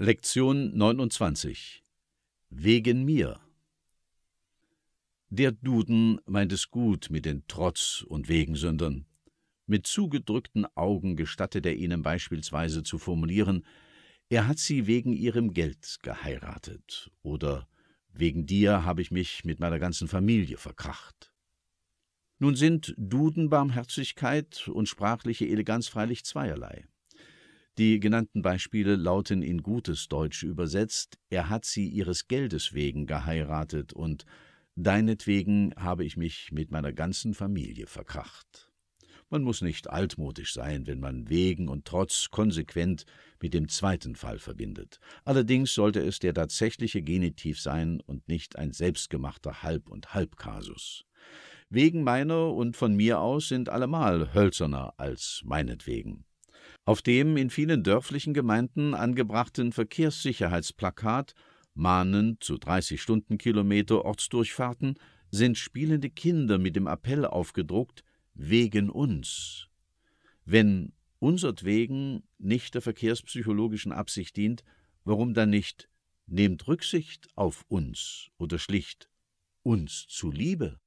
Lektion 29 Wegen mir Der Duden meint es gut mit den Trotz- und Wegensündern. Mit zugedrückten Augen gestattet er ihnen beispielsweise zu formulieren, er hat sie wegen ihrem Geld geheiratet oder wegen dir habe ich mich mit meiner ganzen Familie verkracht. Nun sind Dudenbarmherzigkeit und sprachliche Eleganz freilich zweierlei. Die genannten Beispiele lauten in gutes Deutsch übersetzt, er hat sie ihres Geldes wegen geheiratet und deinetwegen habe ich mich mit meiner ganzen Familie verkracht. Man muss nicht altmodisch sein, wenn man wegen und trotz konsequent mit dem zweiten Fall verbindet. Allerdings sollte es der tatsächliche Genitiv sein und nicht ein selbstgemachter Halb- und Halbkasus. Wegen meiner und von mir aus sind allemal hölzerner als meinetwegen. Auf dem in vielen dörflichen Gemeinden angebrachten Verkehrssicherheitsplakat, mahnend zu 30 Stundenkilometer Ortsdurchfahrten, sind spielende Kinder mit dem Appell aufgedruckt Wegen uns. Wenn unsertwegen nicht der verkehrspsychologischen Absicht dient, warum dann nicht Nehmt Rücksicht auf uns oder schlicht uns zuliebe?